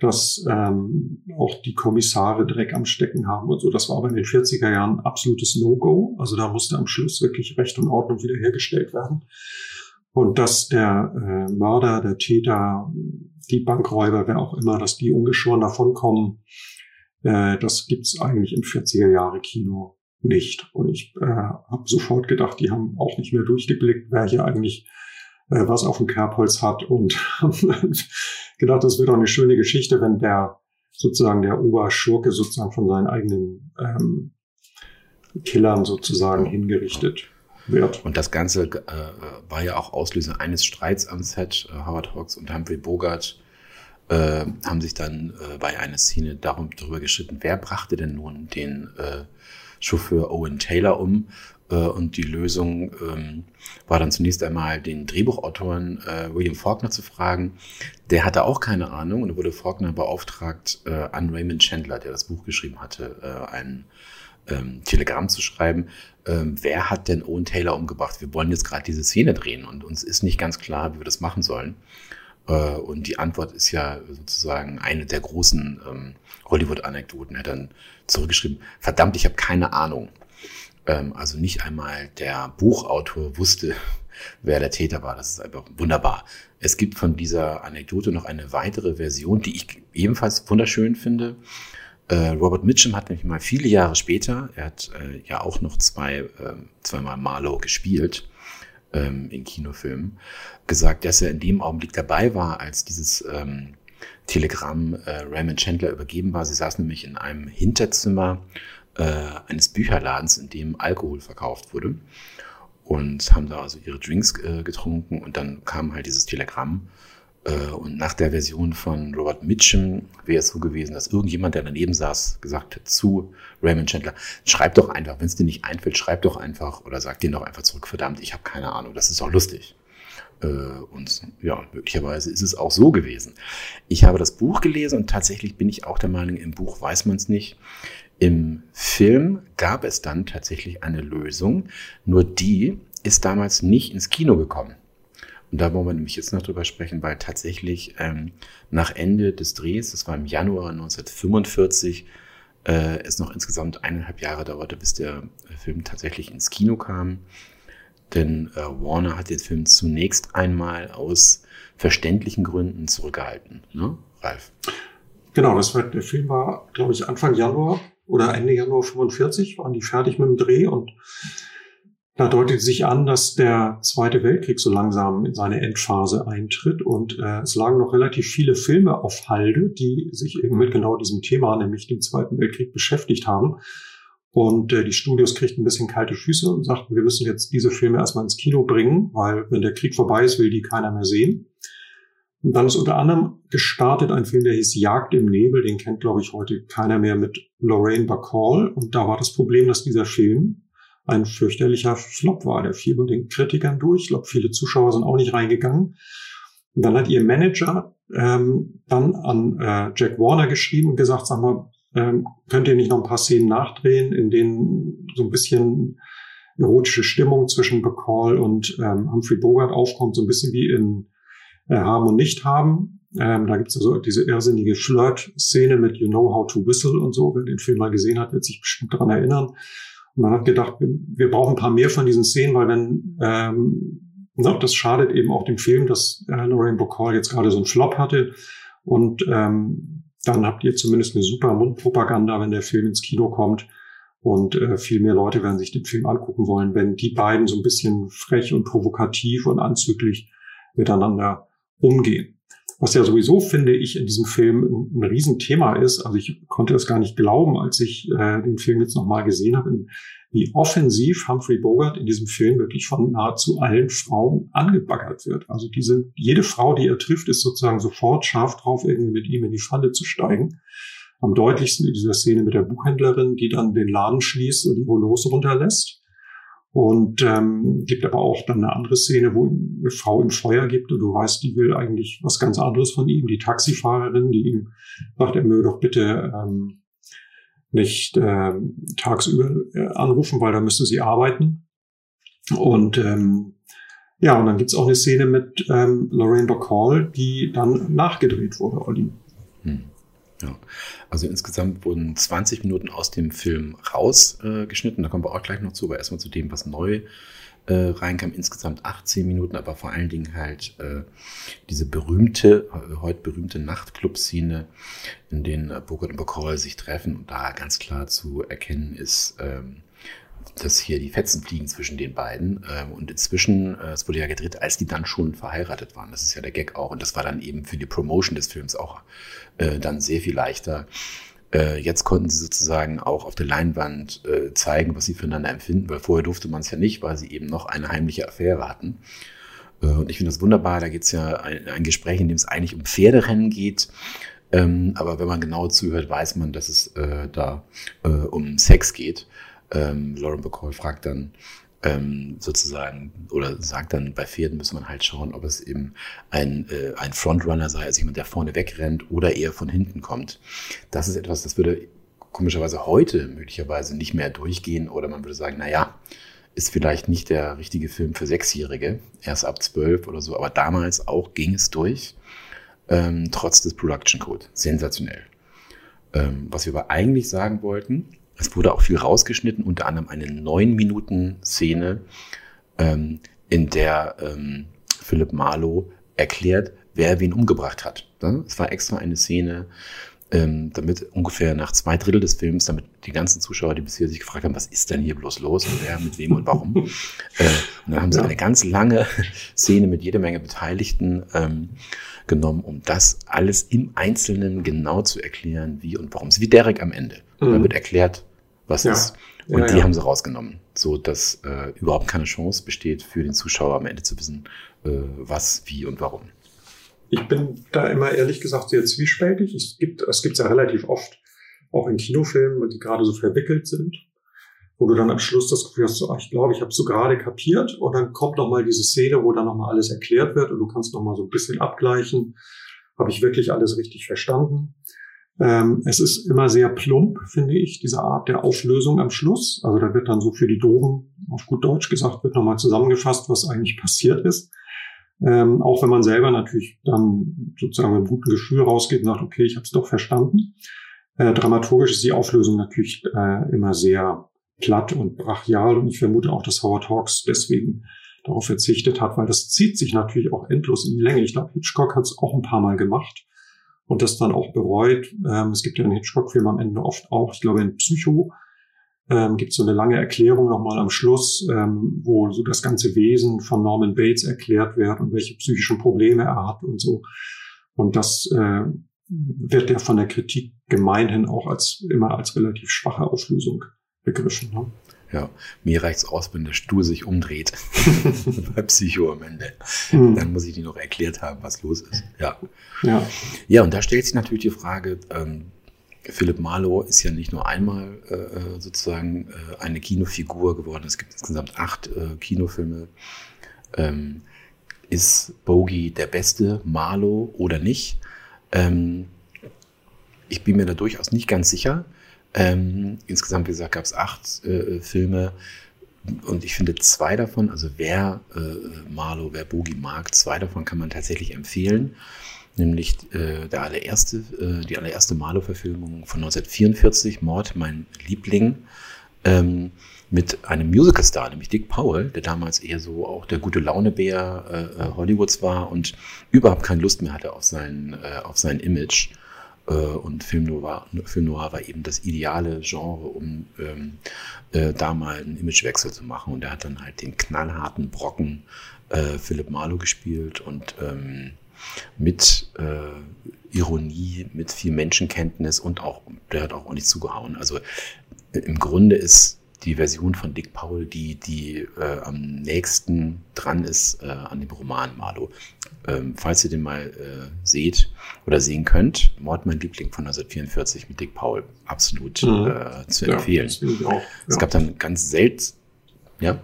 dass ähm, auch die Kommissare Dreck am Stecken haben und so. Das war aber in den 40er Jahren absolutes No-Go. Also da musste am Schluss wirklich Recht und Ordnung wiederhergestellt werden. Und dass der äh, Mörder, der Täter, die Bankräuber, wer auch immer, dass die ungeschoren davonkommen, äh, das gibt's eigentlich im 40er Jahre Kino nicht. Und ich äh, habe sofort gedacht, die haben auch nicht mehr durchgeblickt, wer hier eigentlich äh, was auf dem Kerbholz hat und gedacht, das wird doch eine schöne Geschichte, wenn der sozusagen der Oberschurke sozusagen von seinen eigenen ähm, Killern sozusagen hingerichtet wird. Und das Ganze äh, war ja auch Auslöser eines Streits am Set. Äh, Howard Hawks und Humphrey Bogart äh, haben sich dann äh, bei einer Szene darum darüber geschritten, wer brachte denn nun den äh, Chauffeur Owen Taylor um. Äh, und die Lösung ähm, war dann zunächst einmal den Drehbuchautoren äh, William Faulkner zu fragen. Der hatte auch keine Ahnung und wurde Faulkner beauftragt, äh, an Raymond Chandler, der das Buch geschrieben hatte, äh, ein ähm, Telegramm zu schreiben. Ähm, wer hat denn Owen Taylor umgebracht? Wir wollen jetzt gerade diese Szene drehen und uns ist nicht ganz klar, wie wir das machen sollen. Äh, und die Antwort ist ja sozusagen eine der großen ähm, Hollywood-Anekdoten. Er hat dann zurückgeschrieben, verdammt, ich habe keine Ahnung. Ähm, also nicht einmal der Buchautor wusste, wer der Täter war. Das ist einfach wunderbar. Es gibt von dieser Anekdote noch eine weitere Version, die ich ebenfalls wunderschön finde. Äh, Robert Mitchum hat nämlich mal viele Jahre später, er hat äh, ja auch noch zwei, äh, zweimal Marlowe gespielt ähm, in Kinofilmen, gesagt, dass er in dem Augenblick dabei war, als dieses ähm, Telegramm äh, Raymond Chandler übergeben war. Sie saß nämlich in einem Hinterzimmer äh, eines Bücherladens, in dem Alkohol verkauft wurde und haben da also ihre Drinks äh, getrunken und dann kam halt dieses Telegramm und nach der Version von Robert Mitchum wäre es so gewesen, dass irgendjemand, der daneben saß, gesagt hat zu Raymond Chandler, schreib doch einfach, wenn es dir nicht einfällt, schreib doch einfach oder sag dir doch einfach zurück, verdammt, ich habe keine Ahnung, das ist auch lustig. Äh, und ja, möglicherweise ist es auch so gewesen. Ich habe das Buch gelesen und tatsächlich bin ich auch der Meinung, im Buch weiß man es nicht. Im Film gab es dann tatsächlich eine Lösung, nur die ist damals nicht ins Kino gekommen. Und da wollen wir nämlich jetzt noch drüber sprechen, weil tatsächlich ähm, nach Ende des Drehs, das war im Januar 1945, äh, es noch insgesamt eineinhalb Jahre dauerte, bis der Film tatsächlich ins Kino kam. Denn äh, Warner hat den Film zunächst einmal aus verständlichen Gründen zurückgehalten. Ne, Ralf? Genau, das war, der Film war, glaube ich, Anfang Januar oder Ende Januar 45 waren die fertig mit dem Dreh und da deutet sich an, dass der Zweite Weltkrieg so langsam in seine Endphase eintritt und äh, es lagen noch relativ viele Filme auf Halde, die sich eben mit genau diesem Thema, nämlich dem Zweiten Weltkrieg, beschäftigt haben. Und äh, die Studios kriegten ein bisschen kalte Füße und sagten, wir müssen jetzt diese Filme erstmal ins Kino bringen, weil wenn der Krieg vorbei ist, will die keiner mehr sehen. Und dann ist unter anderem gestartet ein Film, der hieß Jagd im Nebel. Den kennt, glaube ich, heute keiner mehr mit Lorraine Bacall. Und da war das Problem, dass dieser Film ein fürchterlicher Flop war. Der fiel bei den Kritikern durch. Ich glaube, viele Zuschauer sind auch nicht reingegangen. Und dann hat ihr Manager ähm, dann an äh, Jack Warner geschrieben und gesagt, sag mal, ähm, könnt ihr nicht noch ein paar Szenen nachdrehen, in denen so ein bisschen erotische Stimmung zwischen Bacall und ähm, Humphrey Bogart aufkommt, so ein bisschen wie in äh, Haben und Nicht haben. Ähm, da gibt es also diese irrsinnige Flirt-Szene mit You Know How to Whistle und so. Wer den Film mal gesehen hat, wird sich bestimmt daran erinnern. Und man hat gedacht, wir, brauchen ein paar mehr von diesen Szenen, weil wenn ähm, das schadet eben auch dem Film, dass äh, Lorraine Bacall jetzt gerade so einen Flop hatte. Und ähm, dann habt ihr zumindest eine super Mundpropaganda, wenn der Film ins Kino kommt. Und äh, viel mehr Leute werden sich den Film angucken wollen, wenn die beiden so ein bisschen frech und provokativ und anzüglich miteinander umgehen. Was ja sowieso, finde ich, in diesem Film ein, ein Riesenthema ist. Also ich konnte es gar nicht glauben, als ich äh, den Film jetzt nochmal gesehen habe, wie offensiv Humphrey Bogart in diesem Film wirklich von nahezu allen Frauen angebaggert wird. Also diese, jede Frau, die er trifft, ist sozusagen sofort scharf drauf, irgendwie mit ihm in die Falle zu steigen. Am deutlichsten in dieser Szene mit der Buchhändlerin, die dann den Laden schließt und die Rollos runterlässt. Und ähm, gibt aber auch dann eine andere Szene, wo eine Frau im Feuer gibt und du weißt, die will eigentlich was ganz anderes von ihm. Die Taxifahrerin, die ihm sagt, er möge doch bitte ähm, nicht äh, tagsüber äh, anrufen, weil da müsste sie arbeiten. Und ähm, ja, und dann gibt's auch eine Szene mit ähm, Lorraine Bacall, die dann nachgedreht wurde, Olli. Hm. Ja. Also insgesamt wurden 20 Minuten aus dem Film rausgeschnitten. Äh, da kommen wir auch gleich noch zu, aber erstmal zu dem, was neu äh, reinkam. Insgesamt 18 Minuten, aber vor allen Dingen halt äh, diese berühmte, heute berühmte Nachtclub-Szene, in denen Bogart und Bacall sich treffen und da ganz klar zu erkennen ist, ähm, dass hier die Fetzen fliegen zwischen den beiden. Ähm, und inzwischen, äh, es wurde ja gedreht, als die dann schon verheiratet waren. Das ist ja der Gag auch. Und das war dann eben für die Promotion des Films auch äh, dann sehr viel leichter. Äh, jetzt konnten sie sozusagen auch auf der Leinwand zeigen, was sie füreinander empfinden, weil vorher durfte man es ja nicht, weil sie eben noch eine heimliche Affäre hatten. Und ich finde das wunderbar. Da gibt es ja ein, ein, Gespräch, in dem es eigentlich um Pferderennen geht. Ähm, aber wenn man genau zuhört, weiß man, dass es da um Sex geht ähm, Lauren Bacall fragt dann ähm, sozusagen oder sagt dann, bei Pferden muss man halt schauen, ob es eben ein, äh, ein Frontrunner sei, also jemand, der vorne wegrennt oder eher von hinten kommt. Das ist etwas, das würde komischerweise heute möglicherweise nicht mehr durchgehen oder man würde sagen, na ja, ist vielleicht nicht der richtige Film für Sechsjährige, erst ab zwölf oder so, aber damals auch ging es durch, ähm, trotz des Production Code. Sensationell. Ähm, was wir aber eigentlich sagen wollten, es wurde auch viel rausgeschnitten, unter anderem eine neun Minuten Szene, ähm, in der ähm, Philipp Marlow erklärt, wer wen umgebracht hat. Es war extra eine Szene, ähm, damit ungefähr nach zwei Drittel des Films, damit die ganzen Zuschauer, die bisher sich gefragt haben, was ist denn hier bloß los und wer mit wem und warum. äh, und dann haben sie eine ganz lange Szene mit jeder Menge Beteiligten ähm, genommen, um das alles im Einzelnen genau zu erklären, wie und warum. Es ist wie Derek am Ende. Mhm. Da wird erklärt, was ja. ist. Und ja, die ja. haben sie rausgenommen, so dass äh, überhaupt keine Chance besteht für den Zuschauer am Ende zu wissen, äh, was, wie und warum. Ich bin da immer ehrlich gesagt sehr zwiespältig. Es gibt es gibt's ja relativ oft, auch in Kinofilmen, die gerade so verwickelt sind, wo du dann am Schluss das Gefühl hast, so, ach, ich glaube, ich habe so gerade kapiert und dann kommt noch mal diese Szene, wo dann noch mal alles erklärt wird und du kannst noch mal so ein bisschen abgleichen, habe ich wirklich alles richtig verstanden. Ähm, es ist immer sehr plump, finde ich, diese Art der Auflösung am Schluss. Also da wird dann so für die Doofen, auf gut Deutsch gesagt, wird nochmal zusammengefasst, was eigentlich passiert ist. Ähm, auch wenn man selber natürlich dann sozusagen mit einem guten Gefühl rausgeht und sagt, okay, ich habe es doch verstanden. Äh, dramaturgisch ist die Auflösung natürlich äh, immer sehr platt und brachial und ich vermute auch, dass Howard Hawks deswegen darauf verzichtet hat, weil das zieht sich natürlich auch endlos in die Länge. Ich glaube, Hitchcock hat es auch ein paar Mal gemacht und das dann auch bereut. Ähm, es gibt ja einen Hitchcock-Film am Ende oft auch, ich glaube in Psycho, ähm, gibt es so eine lange Erklärung nochmal am Schluss, ähm, wo so das ganze Wesen von Norman Bates erklärt wird und welche psychischen Probleme er hat und so. Und das äh, wird ja von der Kritik gemeinhin auch als immer als relativ schwache Auflösung begriffen. Ne? Ja, mir reicht's aus, wenn der Stuhl sich umdreht. Bei Psycho am Ende. Mhm. Dann muss ich dir noch erklärt haben, was los ist. Ja. Ja, ja und da stellt sich natürlich die Frage, ähm, Philipp Marlowe ist ja nicht nur einmal äh, äh, sozusagen äh, eine Kinofigur geworden. Es gibt insgesamt acht äh, Kinofilme. Ähm, ist Bogey der beste Marlowe oder nicht? Ähm, ich bin mir da durchaus nicht ganz sicher. Ähm, insgesamt, wie gesagt, gab es acht äh, Filme. Und ich finde zwei davon, also wer äh, Marlow, wer Boogie mag, zwei davon kann man tatsächlich empfehlen. nämlich äh, der allererste, äh, die allererste Marlow-Verfilmung von 1944, Mord, mein Liebling, ähm, mit einem Musicalstar, nämlich Dick Powell, der damals eher so auch der gute Launebär äh, äh Hollywoods war und überhaupt keine Lust mehr hatte auf sein, äh, auf sein Image. Äh, und Film Noir, Film Noir war eben das ideale Genre, um ähm, äh, da mal einen Imagewechsel zu machen. Und er hat dann halt den knallharten Brocken äh, Philip Marlowe gespielt und ähm, mit äh, Ironie, mit viel Menschenkenntnis und auch, der hat auch ordentlich zugehauen. Also im Grunde ist die Version von Dick Powell, die, die äh, am nächsten dran ist äh, an dem Roman Marlow. Ähm, falls ihr den mal äh, seht oder sehen könnt, Mord mein Liebling von 1944 mit Dick Powell, absolut mhm. Äh, zu empfehlen. Ja, auch, ja. Es gab dann ganz selten, ja?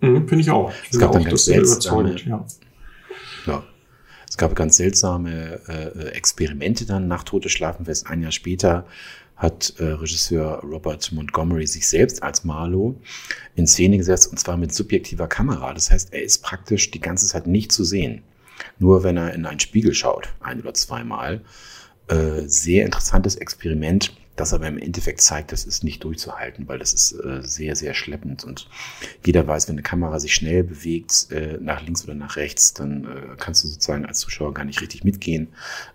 Mhm, Finde ich auch. Es gab dann ganz seltsame, ja. ja. Es gab ganz seltsame äh, Experimente dann nach Tote Schlafenfest ein Jahr später hat äh, Regisseur Robert Montgomery sich selbst als Marlow in Szene gesetzt und zwar mit subjektiver Kamera. Das heißt, er ist praktisch die ganze Zeit nicht zu sehen. Nur wenn er in einen Spiegel schaut, ein oder zweimal. Äh, sehr interessantes Experiment das aber im Endeffekt zeigt, das ist nicht durchzuhalten, weil das ist äh, sehr, sehr schleppend. Und jeder weiß, wenn eine Kamera sich schnell bewegt, äh, nach links oder nach rechts, dann äh, kannst du sozusagen als Zuschauer gar nicht richtig mitgehen.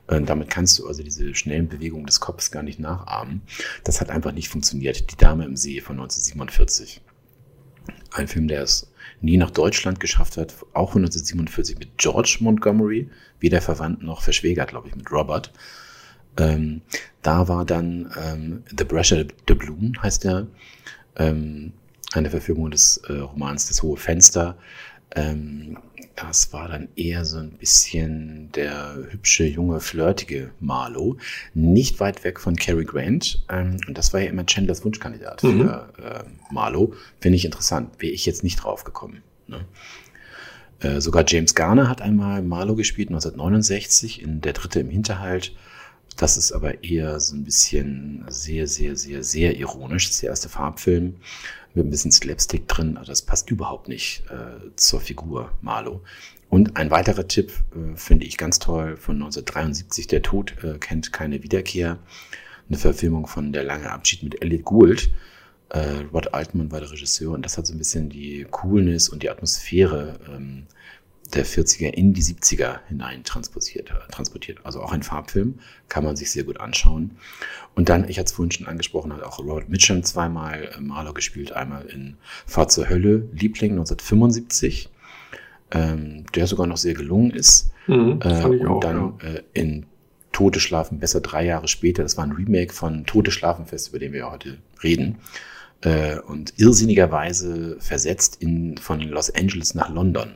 Äh, damit kannst du also diese schnellen Bewegungen des Kopfes gar nicht nachahmen. Das hat einfach nicht funktioniert. Die Dame im See von 1947. Ein Film, der es nie nach Deutschland geschafft hat, auch 1947 mit George Montgomery, weder verwandt noch verschwägert, glaube ich, mit Robert. Ähm, da war dann ähm, The Pressure the Bloom, heißt der, ähm, eine Verfilmung des äh, Romans Das hohe Fenster. Ähm, das war dann eher so ein bisschen der hübsche, junge, flirtige Marlow. Nicht weit weg von Cary Grant. Ähm, und das war ja immer Chandlers Wunschkandidat mhm. für äh, Marlow. Finde ich interessant. Wäre ich jetzt nicht drauf gekommen. Ne? Äh, sogar James Garner hat einmal Marlow gespielt, 1969, in Der Dritte im Hinterhalt. Das ist aber eher so ein bisschen sehr, sehr, sehr, sehr ironisch. Das ist der erste Farbfilm mit ein bisschen Slapstick drin. Also das passt überhaupt nicht äh, zur Figur Marlow. Und ein weiterer Tipp äh, finde ich ganz toll von 1973. Der Tod äh, kennt keine Wiederkehr. Eine Verfilmung von Der lange Abschied mit Elliot Gould. Äh, Rod Altman war der Regisseur und das hat so ein bisschen die Coolness und die Atmosphäre ähm, der 40er in die 70er hinein transportiert, transportiert. Also auch ein Farbfilm, kann man sich sehr gut anschauen. Und dann, ich hatte es vorhin schon angesprochen, hat auch Robert Mitchum zweimal äh, Maler gespielt, einmal in Fahrt zur Hölle, Liebling 1975, ähm, der sogar noch sehr gelungen ist. Mhm, äh, und auch, dann ja. äh, in Tote Schlafen, besser drei Jahre später, das war ein Remake von Tote Schlafenfest, über den wir heute reden. Äh, und irrsinnigerweise versetzt in, von Los Angeles nach London.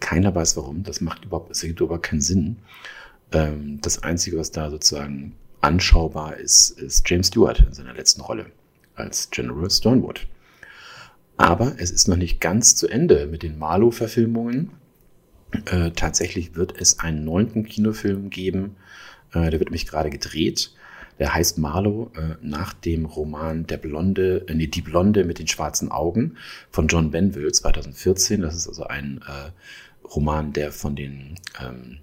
Keiner weiß warum. Das macht überhaupt, es ergibt überhaupt keinen Sinn. Ähm, das Einzige, was da sozusagen anschaubar ist, ist James Stewart in seiner letzten Rolle als General Stonewood. Aber es ist noch nicht ganz zu Ende mit den Marlow-Verfilmungen. Äh, tatsächlich wird es einen neunten Kinofilm geben. Äh, der wird mich gerade gedreht. Der heißt Marlow äh, nach dem Roman Der Blonde, äh, nee, Die Blonde mit den schwarzen Augen von John Benville 2014. Das ist also ein äh, Roman, der von den ähm,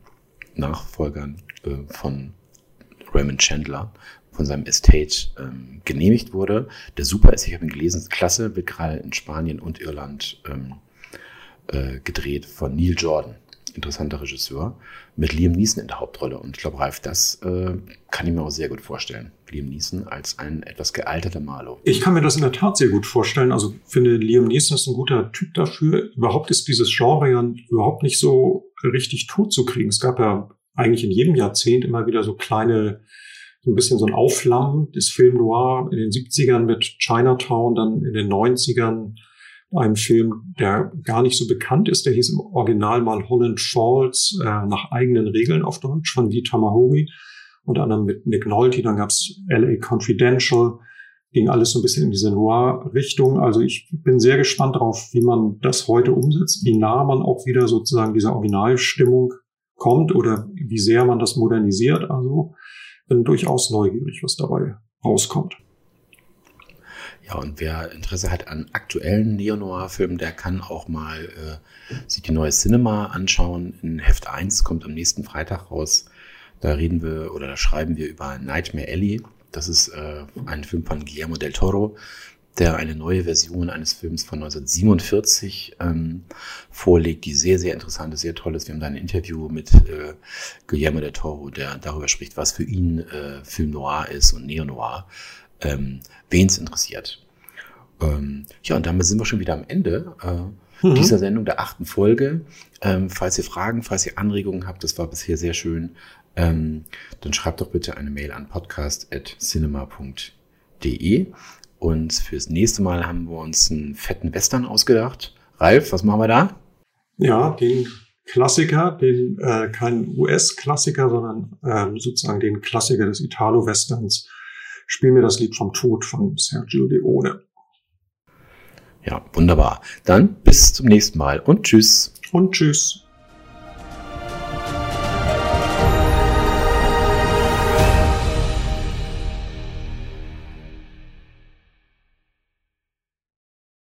Nachfolgern äh, von Raymond Chandler von seinem Estate ähm, genehmigt wurde. Der super ist, ich habe ihn gelesen, klasse, wird gerade in Spanien und Irland ähm, äh, gedreht von Neil Jordan interessanter Regisseur, mit Liam Neeson in der Hauptrolle. Und ich glaube, Ralf, das äh, kann ich mir auch sehr gut vorstellen. Liam Neeson als ein etwas gealterter Marlow. Ich kann mir das in der Tat sehr gut vorstellen. Also finde, Liam Neeson ist ein guter Typ dafür. Überhaupt ist dieses Genre ja überhaupt nicht so richtig tot zu kriegen. Es gab ja eigentlich in jedem Jahrzehnt immer wieder so kleine so ein bisschen so ein Aufflammen des Film Noir in den 70ern mit Chinatown, dann in den 90ern ein Film, der gar nicht so bekannt ist. Der hieß im Original mal Holland Falls, äh, nach eigenen Regeln auf Deutsch von Lee Tamahori. Unter anderem mit Nick Nolte. Dann gab's LA Confidential. Ging alles so ein bisschen in diese Noir-Richtung. Also ich bin sehr gespannt darauf, wie man das heute umsetzt, wie nah man auch wieder sozusagen dieser Originalstimmung kommt oder wie sehr man das modernisiert. Also bin durchaus neugierig, was dabei rauskommt. Ja, und wer Interesse hat an aktuellen Neo-Noir-Filmen, der kann auch mal äh, sich die neue Cinema anschauen. In Heft 1 kommt am nächsten Freitag raus. Da reden wir oder da schreiben wir über Nightmare Alley. Das ist äh, ein Film von Guillermo del Toro, der eine neue Version eines Films von 1947 ähm, vorlegt, die sehr, sehr interessant ist, sehr toll ist. Wir haben da ein Interview mit äh, Guillermo del Toro, der darüber spricht, was für ihn äh, Film Noir ist und Neo-Noir. Ähm, Wen es interessiert. Ähm, ja, und damit sind wir schon wieder am Ende äh, mhm. dieser Sendung, der achten Folge. Ähm, falls ihr Fragen, falls ihr Anregungen habt, das war bisher sehr schön, ähm, dann schreibt doch bitte eine Mail an podcast.cinema.de. Und fürs nächste Mal haben wir uns einen fetten Western ausgedacht. Ralf, was machen wir da? Ja, den Klassiker, den äh, kein US-Klassiker, sondern ähm, sozusagen den Klassiker des Italo-Westerns. Spiel mir das Lied vom Tod von Sergio Leone. Ja, wunderbar. Dann bis zum nächsten Mal und tschüss. Und tschüss.